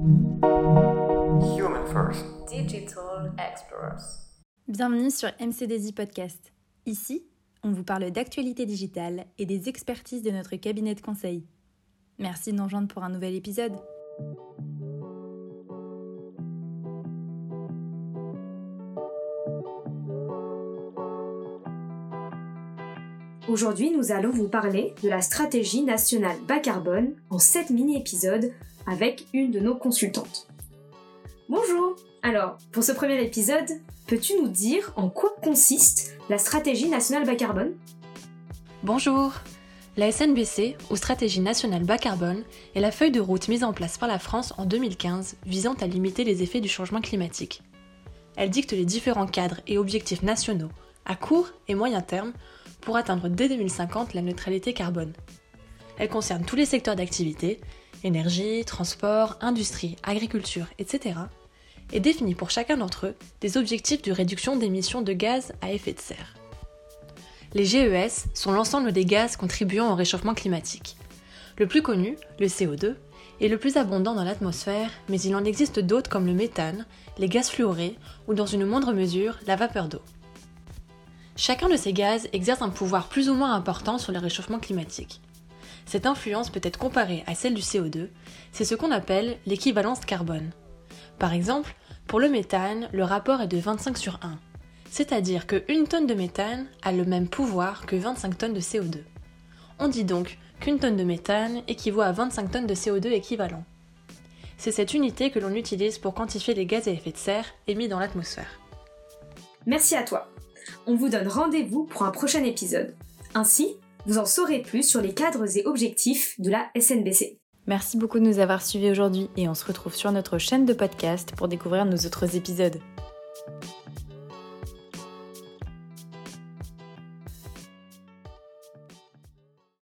Human First. Digital Explorers. Bienvenue sur MCDZ Podcast. Ici, on vous parle d'actualité digitale et des expertises de notre cabinet de conseil. Merci de nous rejoindre pour un nouvel épisode. Aujourd'hui, nous allons vous parler de la stratégie nationale bas carbone en 7 mini-épisodes avec une de nos consultantes. Bonjour Alors, pour ce premier épisode, peux-tu nous dire en quoi consiste la stratégie nationale bas carbone? Bonjour La SNBC, ou Stratégie nationale bas carbone, est la feuille de route mise en place par la France en 2015 visant à limiter les effets du changement climatique. Elle dicte les différents cadres et objectifs nationaux, à court et moyen terme, pour atteindre dès 2050 la neutralité carbone. Elle concerne tous les secteurs d'activité, énergie, transport, industrie, agriculture, etc., et définit pour chacun d'entre eux des objectifs de réduction d'émissions de gaz à effet de serre. Les GES sont l'ensemble des gaz contribuant au réchauffement climatique. Le plus connu, le CO2, est le plus abondant dans l'atmosphère, mais il en existe d'autres comme le méthane, les gaz fluorés ou dans une moindre mesure la vapeur d'eau. Chacun de ces gaz exerce un pouvoir plus ou moins important sur le réchauffement climatique. Cette influence peut être comparée à celle du CO2, c'est ce qu'on appelle l'équivalence carbone. Par exemple, pour le méthane, le rapport est de 25 sur 1, c'est-à-dire que une tonne de méthane a le même pouvoir que 25 tonnes de CO2. On dit donc qu'une tonne de méthane équivaut à 25 tonnes de CO2 équivalent. C'est cette unité que l'on utilise pour quantifier les gaz à effet de serre émis dans l'atmosphère. Merci à toi on vous donne rendez-vous pour un prochain épisode. Ainsi, vous en saurez plus sur les cadres et objectifs de la SNBC. Merci beaucoup de nous avoir suivis aujourd'hui et on se retrouve sur notre chaîne de podcast pour découvrir nos autres épisodes.